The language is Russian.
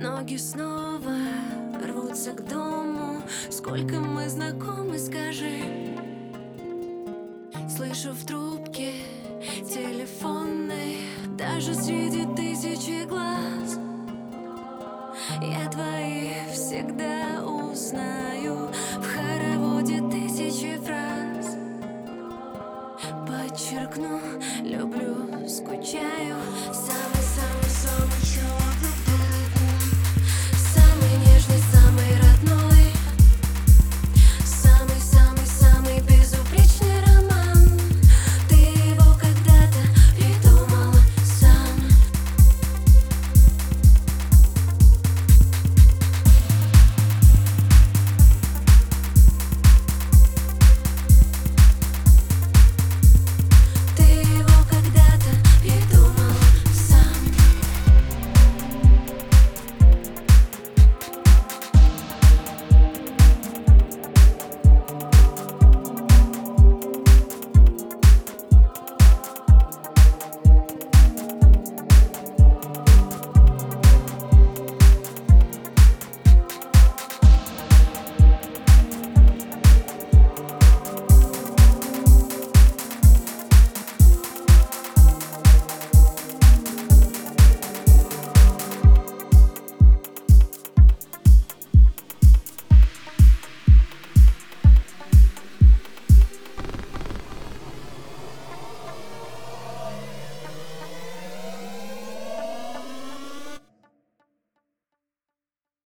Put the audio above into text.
Ноги снова рвутся к дому. Сколько мы знакомы, скажи. Слышу в трубке телефонной Даже среди тысячи глаз. Я твои всегда узнаю В хороводе тысячи фраз. Подчеркну, люблю, скучаю Самый